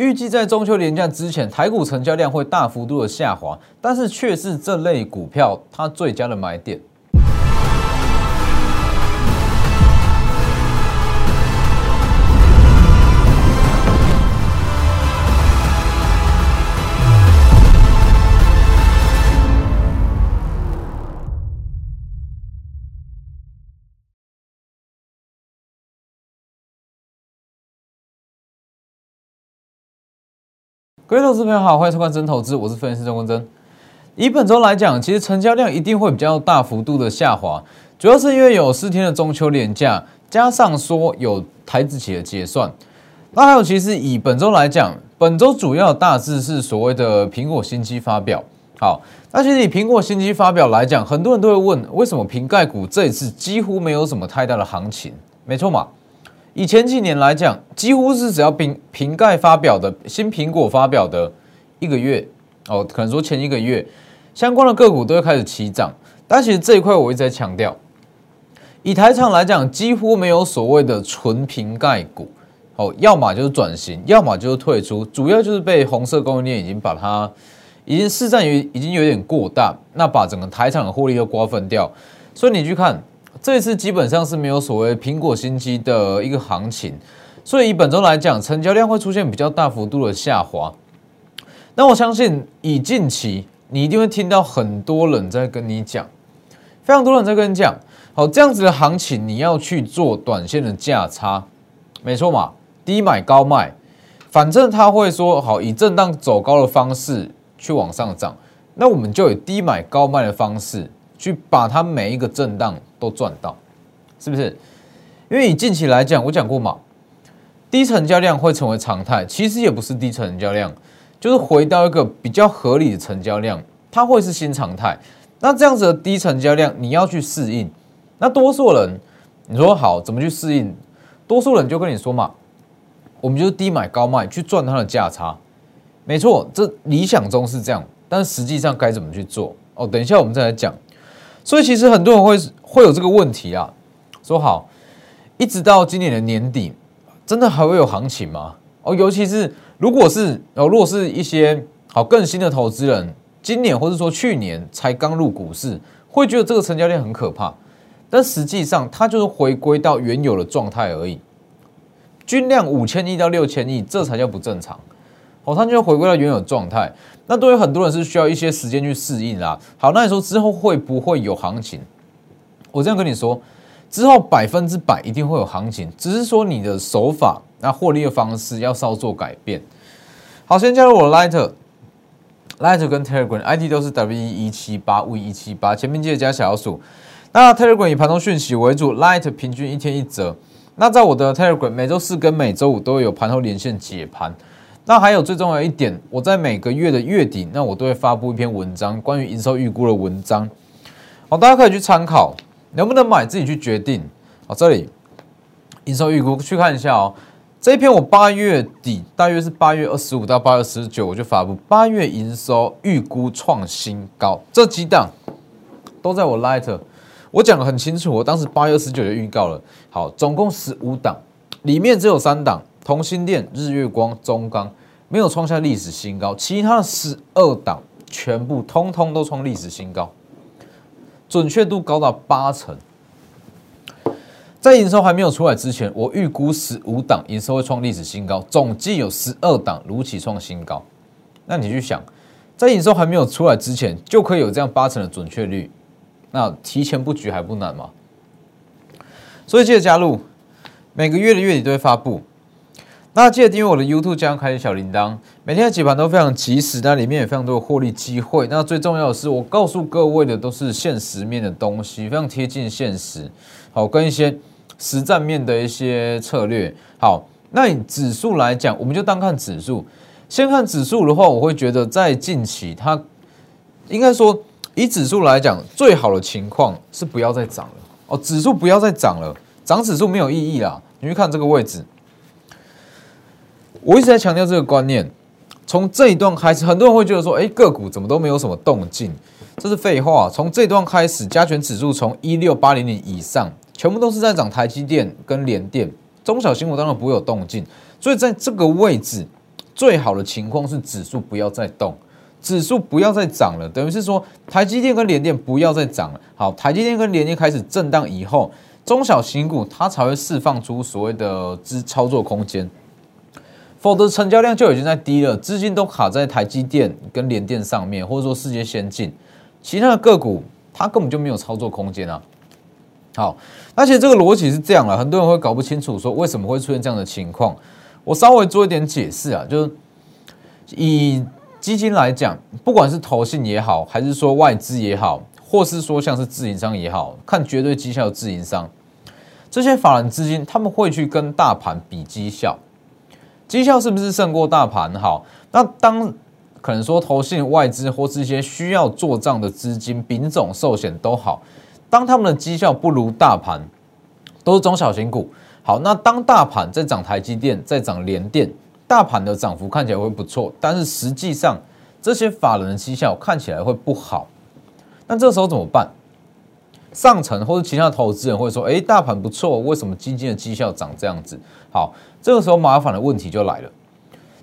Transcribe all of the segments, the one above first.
预计在中秋连假之前，台股成交量会大幅度的下滑，但是却是这类股票它最佳的买点。各位投资朋友好，欢迎收看真投资，我是分析师钟国珍。以本周来讲，其实成交量一定会比较大幅度的下滑，主要是因为有四天的中秋连假，加上说有台资企的结算。那还有，其实以本周来讲，本周主要大致是所谓的苹果新机发表。好，那其实以苹果新机发表来讲，很多人都会问，为什么瓶盖股这一次几乎没有什么太大的行情？没错嘛。以前几年来讲，几乎是只要瓶瓶盖发表的新苹果发表的一个月哦，可能说前一个月相关的个股都会开始起涨。但其实这一块我一直在强调，以台厂来讲，几乎没有所谓的纯瓶盖股哦，要么就是转型，要么就是退出，主要就是被红色供应链已经把它已经市占于已经有点过大，那把整个台厂的获利又瓜分掉。所以你去看。这一次基本上是没有所谓苹果新机的一个行情，所以以本周来讲，成交量会出现比较大幅度的下滑。那我相信以近期，你一定会听到很多人在跟你讲，非常多人在跟你讲，好这样子的行情，你要去做短线的价差，没错嘛，低买高卖，反正他会说好以震荡走高的方式去往上涨，那我们就以低买高卖的方式。去把它每一个震荡都赚到，是不是？因为以近期来讲，我讲过嘛，低成交量会成为常态。其实也不是低成交量，就是回到一个比较合理的成交量，它会是新常态。那这样子的低成交量，你要去适应。那多数人，你说好怎么去适应？多数人就跟你说嘛，我们就是低买高卖去赚它的价差。没错，这理想中是这样，但实际上该怎么去做？哦，等一下我们再来讲。所以其实很多人会会有这个问题啊，说好，一直到今年的年底，真的还会有行情吗？哦，尤其是如果是哦，如果是一些好更新的投资人，今年或者说去年才刚入股市，会觉得这个成交量很可怕，但实际上它就是回归到原有的状态而已，均量五千亿到六千亿，这才叫不正常。哦，它就回归到原有状态。那对于很多人是需要一些时间去适应啦。好，那你说之后会不会有行情？我这样跟你说，之后百分之百一定会有行情，只是说你的手法、那获利的方式要稍作改变。好，先加入我的 Light，Light 跟 Telegram ID 都是 W 一七八 V 一七八，前面记得加小数。那 Telegram 以盘中讯息为主，Light 平均一天一折。那在我的 Telegram 每周四跟每周五都有盘后连线解盘。那还有最重要一点，我在每个月的月底，那我都会发布一篇文章，关于营收预估的文章，好，大家可以去参考，能不能买自己去决定。好，这里营收预估去看一下哦。这一篇我八月底，大约是八月二十五到八月十九，我就发布八月营收预估创新高，这几档都在我 Light，我讲的很清楚，我当时八月十九就预告了。好，总共十五档，里面只有三档。同心电、日月光、中钢没有创下历史新高，其他的十二档全部通通都创历史新高，准确度高达八成。在营收还没有出来之前，我预估十五档营收会创历史新高，总计有十二档如期创新高。那你去想，在营收还没有出来之前，就可以有这样八成的准确率，那提前布局还不难吗？所以记得加入，每个月的月底都会发布。那记得订阅我的 YouTube，加上开启小铃铛，每天的解盘都非常及时，那里面也非常多的获利机会。那最重要的是，我告诉各位的都是现实面的东西，非常贴近现实。好，跟一些实战面的一些策略。好，那以指数来讲，我们就单看指数。先看指数的话，我会觉得在近期，它应该说以指数来讲，最好的情况是不要再涨了。哦，指数不要再涨了，涨指数没有意义啦。你去看这个位置。我一直在强调这个观念，从这一段开始，很多人会觉得说，哎，个股怎么都没有什么动静，这是废话。从这段开始，加权指数从一六八零零以上，全部都是在涨台积电跟联电，中小型股当然不会有动静。所以在这个位置，最好的情况是指数不要再动，指数不要再涨了，等于是说台积电跟联电不要再涨了。好，台积电跟联电开始震荡以后，中小型股它才会释放出所谓的资操作空间，否则成交量就已经在低了，资金都卡在台积电跟联电上面，或者说世界先进，其他的个股它根本就没有操作空间啊。好，而且这个逻辑是这样了，很多人会搞不清楚，说为什么会出现这样的情况。我稍微做一点解释啊，就是以基金来讲，不管是投信也好，还是说外资也好，或是说像是自营商也好，看绝对绩效的自营商，这些法人资金他们会去跟大盘比绩效，绩效是不是胜过大盘？好，那当可能说投信、外资或是一些需要做账的资金，丙种寿险都好。当他们的绩效不如大盘，都是中小型股。好，那当大盘在涨台积电，在涨联电，大盘的涨幅看起来会不错，但是实际上这些法人的绩效看起来会不好。那这时候怎么办？上层或者其他投资人会说：“哎，大盘不错，为什么基金的绩效涨这样子？”好，这个时候麻烦的问题就来了。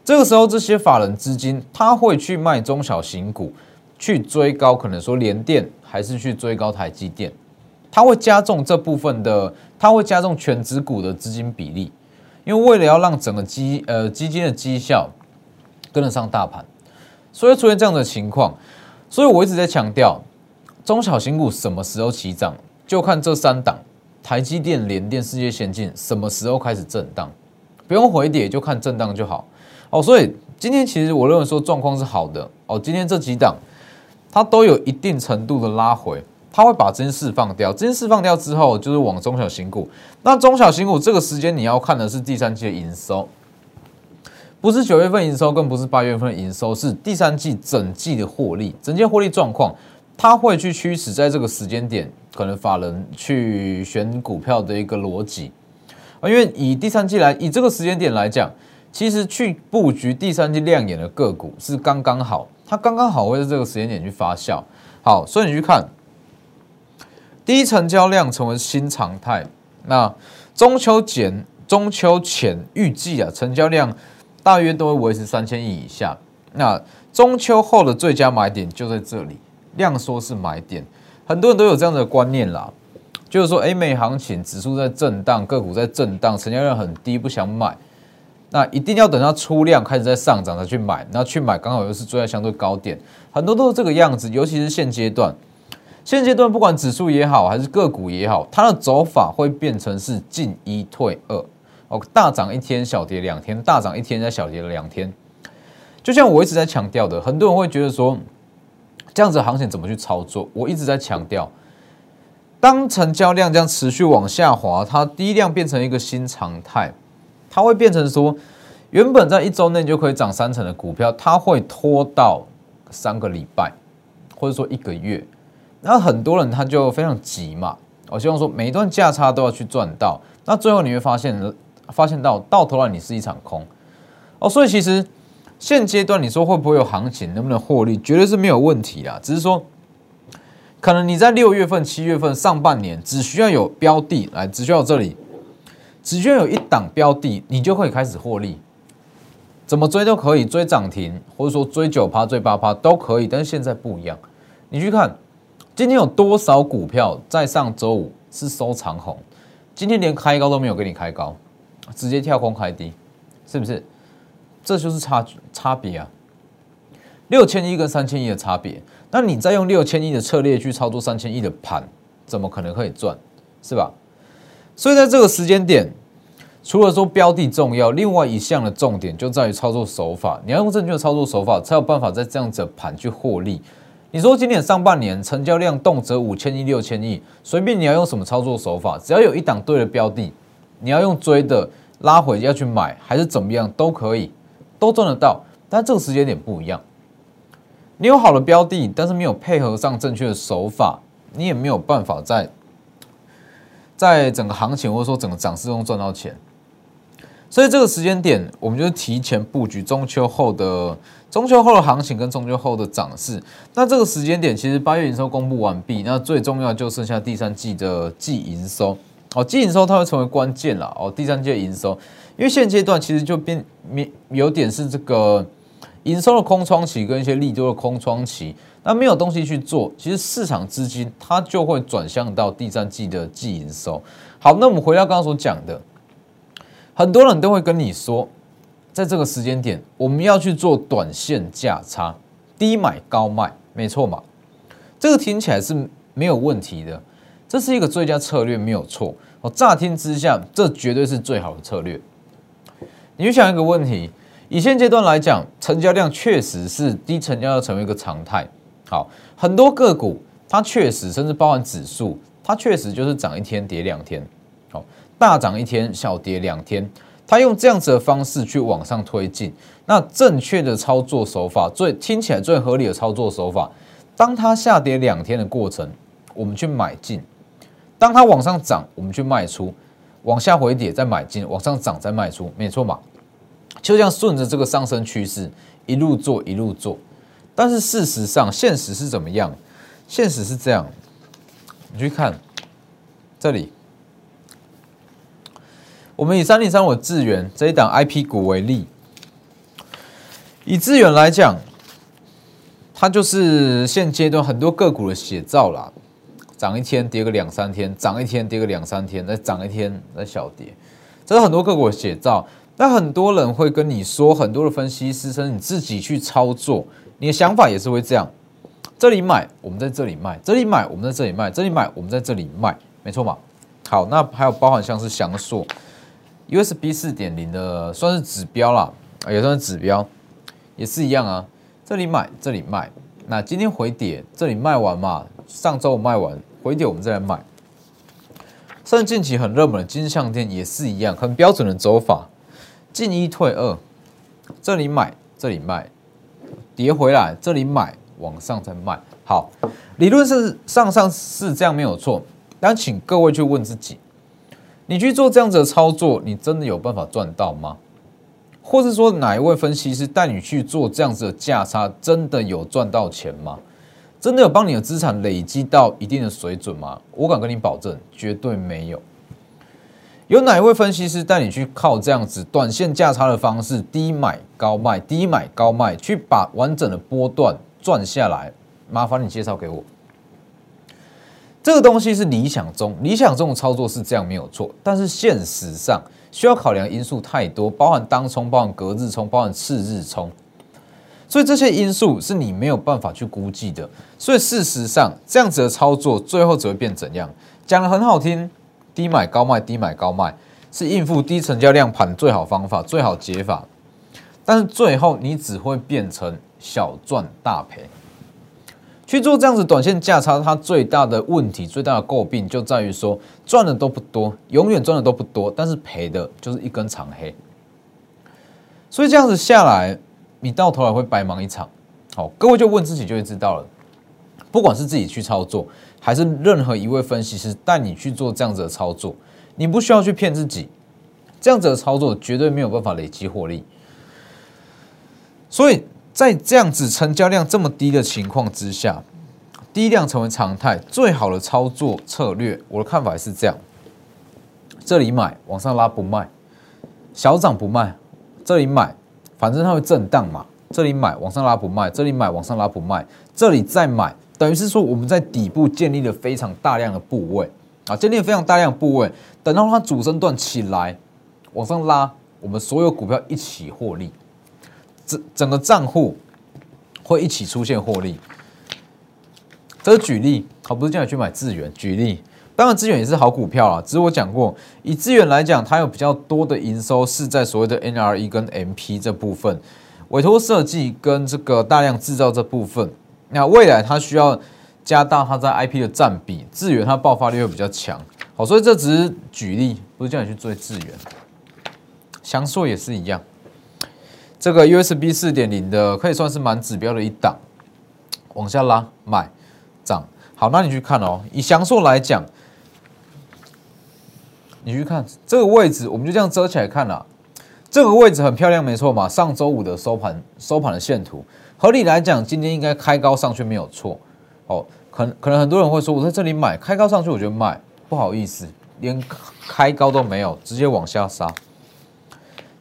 这个时候这些法人资金他会去卖中小型股，去追高，可能说联电。还是去追高台积电，它会加重这部分的，它会加重全指股的资金比例，因为为了要让整个基呃基金的绩效跟得上大盘，所以出现这样的情况。所以我一直在强调，中小型股什么时候起涨，就看这三档台积电、联电、世界先进什么时候开始震荡，不用回跌，就看震荡就好。哦，所以今天其实我认为说状况是好的。哦，今天这几档。它都有一定程度的拉回，它会把资金释放掉，资金释放掉之后，就是往中小型股。那中小型股这个时间你要看的是第三季的营收，不是九月份营收，更不是八月份营收，是第三季整季的获利，整季获利状况，它会去驱使在这个时间点，可能法人去选股票的一个逻辑啊，因为以第三季来，以这个时间点来讲，其实去布局第三季亮眼的个股是刚刚好。它刚刚好会在这个时间点去发酵，好，所以你去看，低成交量成为新常态。那中秋前，中秋前预计啊，成交量大约都会维持三千亿以下。那中秋后的最佳买点就在这里，量缩是买点，很多人都有这样的观念啦，就是说，A 美行情指数在震荡，个股在震荡，成交量很低，不想买。那一定要等它出量开始在上涨才去买，那去买刚好又是追在相对高点，很多都是这个样子。尤其是现阶段，现阶段不管指数也好，还是个股也好，它的走法会变成是进一退二哦，大涨一天，小跌两天，大涨一天再小跌了两天。就像我一直在强调的，很多人会觉得说，这样子行情怎么去操作？我一直在强调，当成交量这样持续往下滑，它低量变成一个新常态。它会变成说，原本在一周内就可以涨三成的股票，它会拖到三个礼拜，或者说一个月。那很多人他就非常急嘛，我希望说每一段价差都要去赚到。那最后你会发现，发现到到头来你是一场空哦。所以其实现阶段你说会不会有行情，能不能获利，绝对是没有问题啦。只是说，可能你在六月份、七月份上半年只需要有标的来，只需要这里。只需要有一档标的，你就可以开始获利。怎么追都可以，追涨停，或者说追九趴、追八趴都可以。但是现在不一样，你去看今天有多少股票在上周五是收长红，今天连开高都没有给你开高，直接跳空开低，是不是？这就是差差别啊！六千亿跟三千亿的差别，那你再用六千亿的策略去操作三千亿的盘，怎么可能可以赚？是吧？所以在这个时间点，除了说标的重要，另外一项的重点就在于操作手法。你要用正确的操作手法，才有办法在这样子的盘去获利。你说今年上半年成交量动辄五千亿、六千亿，随便你要用什么操作手法，只要有一档对的标的，你要用追的拉回要去买，还是怎么样都可以，都赚得到。但这个时间点不一样，你有好的标的，但是没有配合上正确的手法，你也没有办法在。在整个行情或者说整个涨势中赚到钱，所以这个时间点，我们就是提前布局中秋后的中秋后的行情跟中秋后的涨势。那这个时间点，其实八月营收公布完毕，那最重要就剩下第三季的季营收哦，季营收它会成为关键了哦。第三季的营收，因为现阶段其实就变有有点是这个营收的空窗期跟一些利多的空窗期，那没有东西去做，其实市场资金它就会转向到第三季的季营收。好，那我们回到刚刚所讲的，很多人都会跟你说，在这个时间点我们要去做短线价差，低买高卖，没错嘛？这个听起来是没有问题的，这是一个最佳策略，没有错。我乍听之下，这绝对是最好的策略。你去想一个问题，以现阶段来讲，成交量确实是低成交要成为一个常态。好，很多个股它确实，甚至包含指数，它确实就是涨一天跌两天。好，大涨一天，小跌两天。它用这样子的方式去往上推进，那正确的操作手法，最听起来最合理的操作手法。当它下跌两天的过程，我们去买进；当它往上涨，我们去卖出；往下回跌再买进，往上涨再卖出，没错嘛？就这样顺着这个上升趋势一路做一路做。但是事实上，现实是怎么样？现实是这样，你去看这里，我们以三零三五智源这一档 I P 股为例，以智源来讲。它就是现阶段很多个股的写照啦，涨一天跌个两三天，涨一天跌个两三天，再涨一天再小跌，这是很多个股的写照。那很多人会跟你说，很多的分析师称你自己去操作，你的想法也是会这样：这里买，我们在这里卖；这里买，我们在这里卖；这里买，我们在这里卖，没错嘛？好，那还有包含像是翔硕 USB 四点零的，算是指标啦，也算是指标，也是一样啊。这里买，这里卖。那今天回跌，这里卖完嘛？上周卖完，回跌我们再来买。甚至近期很热门的金项店也是一样，很标准的走法，进一退二。这里买，这里卖，跌回来，这里买，往上再卖。好，理论是上上是这样没有错，但请各位去问自己：你去做这样子的操作，你真的有办法赚到吗？或是说哪一位分析师带你去做这样子的价差，真的有赚到钱吗？真的有帮你的资产累积到一定的水准吗？我敢跟你保证，绝对没有。有哪一位分析师带你去靠这样子短线价差的方式，低买高卖，低买高卖，去把完整的波段赚下来？麻烦你介绍给我。这个东西是理想中，理想中的操作是这样没有错，但是现实上。需要考量因素太多，包含当冲、包含隔日冲、包含次日冲，所以这些因素是你没有办法去估计的。所以事实上，这样子的操作最后只会变怎样？讲的很好听，低买高卖，低买高卖是应付低成交量盘最好方法、最好解法，但是最后你只会变成小赚大赔。去做这样子短线价差，它最大的问题、最大的诟病就在于说赚的都不多，永远赚的都不多，但是赔的就是一根长黑。所以这样子下来，你到头来会白忙一场。好，各位就问自己就会知道了。不管是自己去操作，还是任何一位分析师带你去做这样子的操作，你不需要去骗自己，这样子的操作绝对没有办法累积获利。所以。在这样子成交量这么低的情况之下，低量成为常态，最好的操作策略，我的看法是这样：这里买，往上拉不卖，小涨不卖；这里买，反正它会震荡嘛。这里买，往上拉不卖；这里买，往上拉不卖；这里再买，等于是说我们在底部建立了非常大量的部位啊，建立了非常大量的部位，等到它主升段起来，往上拉，我们所有股票一起获利。整整个账户会一起出现获利，这是举例，好，不是叫你去买资源。举例，当然资源也是好股票啊，只是我讲过，以资源来讲，它有比较多的营收是在所谓的 NRE 跟 MP 这部分，委托设计跟这个大量制造这部分。那未来它需要加大它在 IP 的占比，资源它爆发力会比较强。好，所以这只是举例，不是叫你去追资源。翔硕也是一样。这个 USB 四点零的可以算是蛮指标的一档，往下拉买涨好，那你去看哦。以翔硕来讲，你去看这个位置，我们就这样遮起来看了。这个位置很漂亮，没错嘛。上周五的收盘收盘的线图，合理来讲，今天应该开高上去没有错哦。可可能很多人会说，我在这里买开高上去，我就卖，不好意思，连开高都没有，直接往下杀。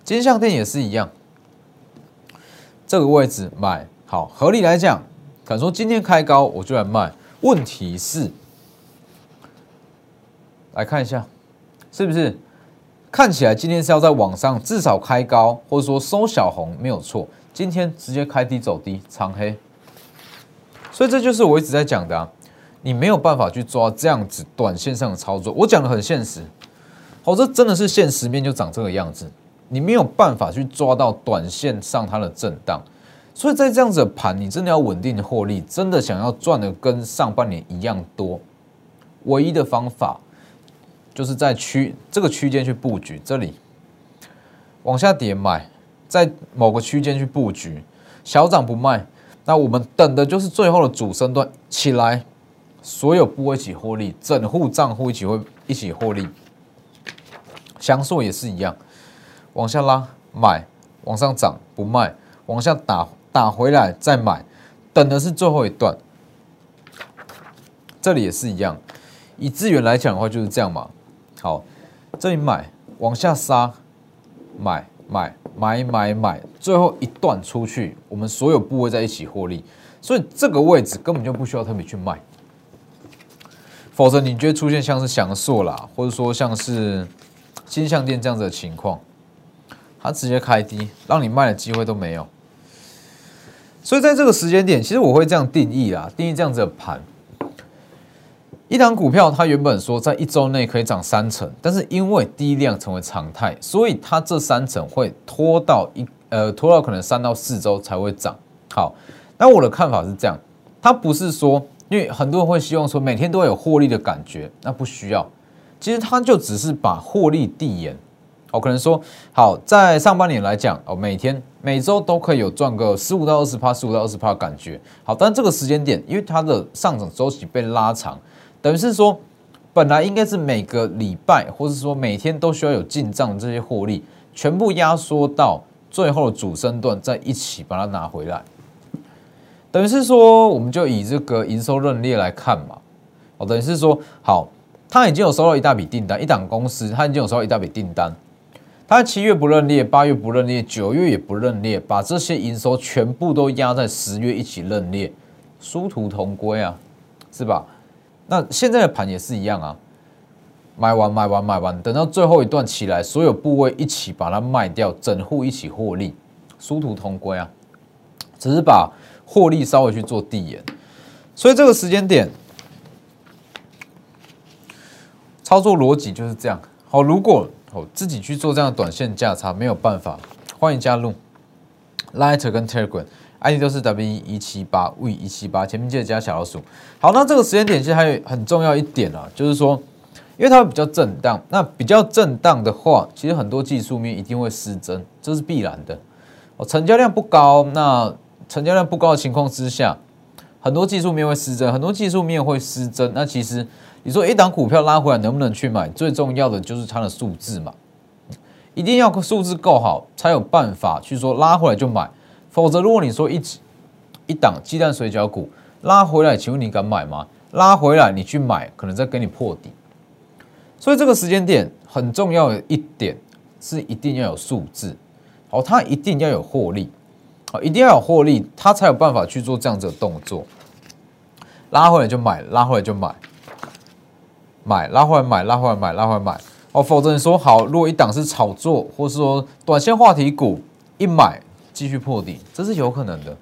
金项店也是一样，这个位置买好，合理来讲，敢说今天开高我就来卖。问题是，来看一下，是不是看起来今天是要在网上至少开高，或者说收小红没有错。今天直接开低走低，长黑，所以这就是我一直在讲的啊，你没有办法去抓这样子短线上的操作。我讲的很现实，好，这真的是现实面就长这个样子，你没有办法去抓到短线上它的震荡。所以在这样子的盘，你真的要稳定的获利，真的想要赚的跟上半年一样多，唯一的方法就是在区这个区间去布局，这里往下跌买，在某个区间去布局，小涨不卖，那我们等的就是最后的主升段起来，所有部位一起获利，整户账户一起会一起获利，享受也是一样，往下拉买，往上涨不卖，往下打。打回来再买，等的是最后一段。这里也是一样，以资源来讲的话就是这样嘛。好，这里买往下杀，买买买买买，最后一段出去，我们所有部位在一起获利。所以这个位置根本就不需要特别去卖，否则你就会出现像是祥硕啦，或者说像是金项店这样子的情况，它直接开低，让你卖的机会都没有。所以在这个时间点，其实我会这样定义啊，定义这样子的盘。一档股票它原本说在一周内可以涨三成，但是因为低量成为常态，所以它这三成会拖到一呃拖到可能三到四周才会涨。好，那我的看法是这样，它不是说因为很多人会希望说每天都有获利的感觉，那不需要。其实它就只是把获利递延。我可能说好，在上半年来讲，哦，每天每周都可以有赚个十五到二十趴，十五到二十趴感觉。好，但这个时间点，因为它的上涨周期被拉长，等于是说，本来应该是每个礼拜，或者说每天都需要有进账这些获利，全部压缩到最后的主升段，再一起把它拿回来。等于是说，我们就以这个营收认列来看嘛，哦，等于是说，好，他已经有收到一大笔订单，一档公司他已经有收到一大笔订单。他七月不认列，八月不认列，九月也不认列，把这些营收全部都压在十月一起认列，殊途同归啊，是吧？那现在的盘也是一样啊，买完买完买完，等到最后一段起来，所有部位一起把它卖掉，整户一起获利，殊途同归啊，只是把获利稍微去做递延，所以这个时间点操作逻辑就是这样。好，如果自己去做这样的短线价差没有办法，欢迎加入 Lighter 跟 ID 都是 W 一七八 V 一七八，前面记得加小老鼠。好，那这个时间点其实还有很重要一点啊，就是说，因为它会比较震荡，那比较震荡的话，其实很多技术面一定会失真，这是必然的。哦，成交量不高，那成交量不高的情况之下，很多技术面会失真，很多技术面会失真，那其实。你说一档股票拉回来能不能去买？最重要的就是它的数字嘛，一定要数字够好，才有办法去说拉回来就买。否则，如果你说一一档鸡蛋水饺股拉回来，请问你敢买吗？拉回来你去买，可能再给你破底。所以这个时间点很重要的一点是一定要有数字，好，它一定要有获利，好，一定要有获利，它才有办法去做这样子的动作。拉回来就买，拉回来就买。买拉回来买拉回来买拉回来买哦，否则你说好，如果一档是炒作，或是说短线话题股一买继续破底，这是有可能的。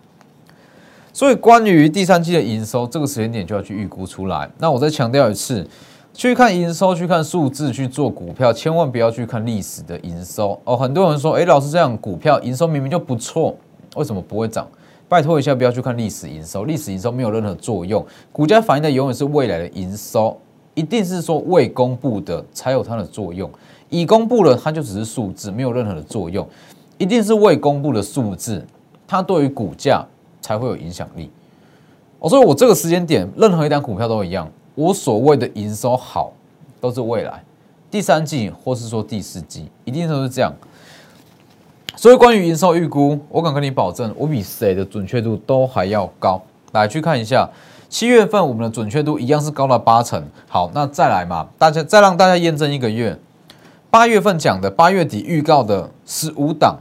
所以关于第三季的营收，这个时间点就要去预估出来。那我再强调一次，去看营收，去看数字去做股票，千万不要去看历史的营收哦。很多人说，哎，老师这样股票营收明明就不错，为什么不会涨？拜托一下，不要去看历史营收，历史营收没有任何作用，股价反映的永远是未来的营收。一定是说未公布的才有它的作用，已公布了它就只是数字，没有任何的作用。一定是未公布的数字，它对于股价才会有影响力。我说我这个时间点，任何一档股票都一样，我所谓的营收好，都是未来第三季或是说第四季，一定都是这样。所以关于营收预估，我敢跟你保证，我比谁的准确度都还要高。来去看一下。七月份我们的准确度一样是高了八成。好，那再来嘛，大家再让大家验证一个月，八月份讲的，八月底预告的十五档，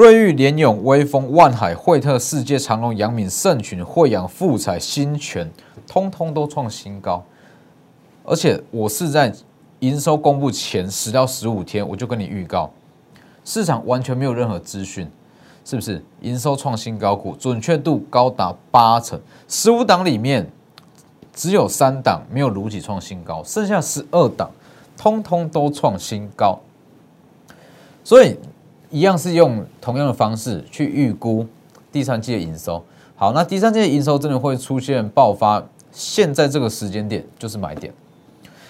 瑞昱、联永、威风、万海、惠特、世界、长隆、阳敏、盛群、惠阳、富彩、新泉，通通都创新高。而且我是在营收公布前十到十五天，我就跟你预告，市场完全没有任何资讯，是不是？营收创新高股，准确度高达八成，十五档里面只有三档没有如期创新高，剩下十二档。通通都创新高，所以一样是用同样的方式去预估第三季的营收。好，那第三季的营收真的会出现爆发，现在这个时间点就是买点。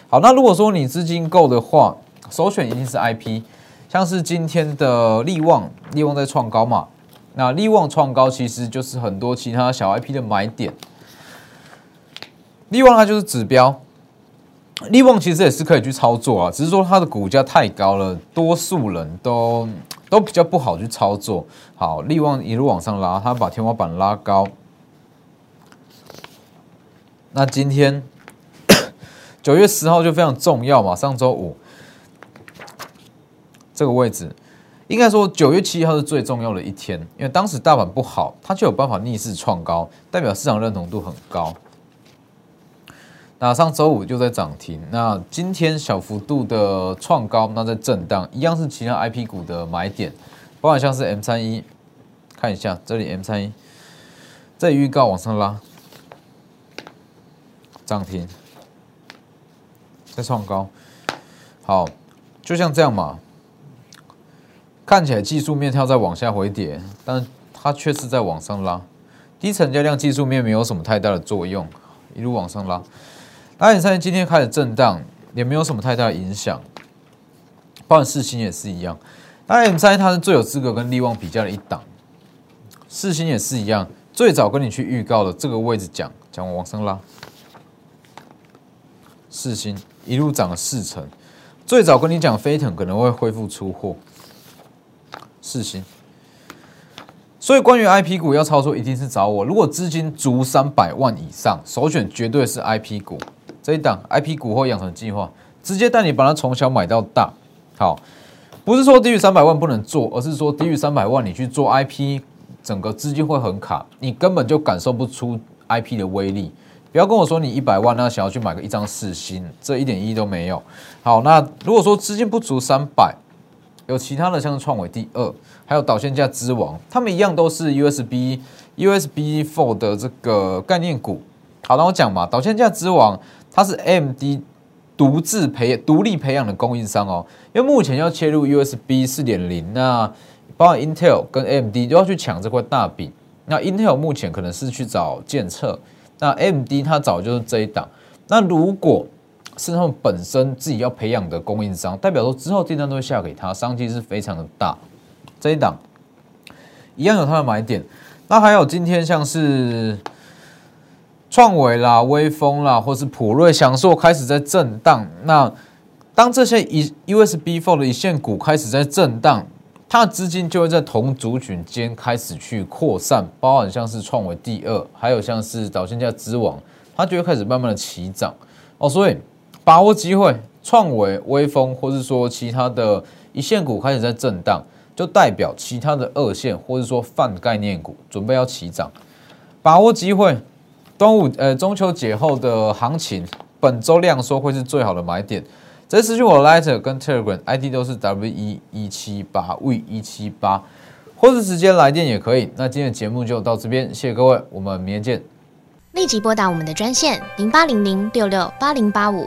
好，那如果说你资金够的话，首选一定是 IP，像是今天的利旺，利旺在创高嘛，那利旺创高其实就是很多其他小 IP 的买点，利旺它就是指标。利旺其实也是可以去操作啊，只是说它的股价太高了，多数人都都比较不好去操作。好，利旺一路往上拉，它把天花板拉高。那今天 九月十号就非常重要嘛，上周五这个位置，应该说九月七号是最重要的一天，因为当时大盘不好，它就有办法逆势创高，代表市场认同度很高。那上周五就在涨停，那今天小幅度的创高，那在震荡，一样是其他 I P 股的买点，包括像是 M 三一，看一下这里 M 三一，这预告往上拉，涨停，再创高，好，就像这样嘛，看起来技术面跳在往下回跌，但它却是在往上拉，低成交量技术面没有什么太大的作用，一路往上拉。大眼三今天开始震荡，也没有什么太大的影响。包含四星也是一样，大眼三它是最有资格跟利旺比较的一档。四星也是一样，最早跟你去预告的这个位置讲讲我往上拉。四星一路涨了四成，最早跟你讲飞腾可能会恢复出货。四星，所以关于 I P 股要操作，一定是找我。如果资金足三百万以上，首选绝对是 I P 股。这一档 I P 股或养成计划，直接带你把它从小买到大。好，不是说低于三百万不能做，而是说低于三百万你去做 I P，整个资金会很卡，你根本就感受不出 I P 的威力。不要跟我说你一百万那想要去买个一张四星，这一点意义都没有。好，那如果说资金不足三百，有其他的像创伟第二，还有导线架之王，他们一样都是 U S B U S B Four 的这个概念股。好，那我讲嘛，导线架之王。它是 MD 独自培独立培养的供应商哦，因为目前要切入 USB 四点零，那包括 Intel 跟 MD 都要去抢这块大饼。那 Intel 目前可能是去找建测，那 MD 它找就是这一档。那如果是他们本身自己要培养的供应商，代表说之后订单都会下给他，商机是非常的大。这一档一样有它的买点。那还有今天像是。创维啦、微风啦，或是普瑞、享受开始在震荡。那当这些一 USB Four 的一线股开始在震荡，它的资金就会在同族群间开始去扩散，包含像是创维第二，还有像是导线架之王，它就会开始慢慢的起涨哦。所以把握机会，创维、微风，或是说其他的一线股开始在震荡，就代表其他的二线或者说泛概念股准备要起涨，把握机会。端午呃中秋节后的行情，本周量缩会是最好的买点。这私讯我 Lighter 跟 Telegram ID 都是 W 一一七八 V 一七八，或是直接来电也可以。那今天的节目就到这边，谢谢各位，我们明天见。立即拨打我们的专线零八零零六六八零八五。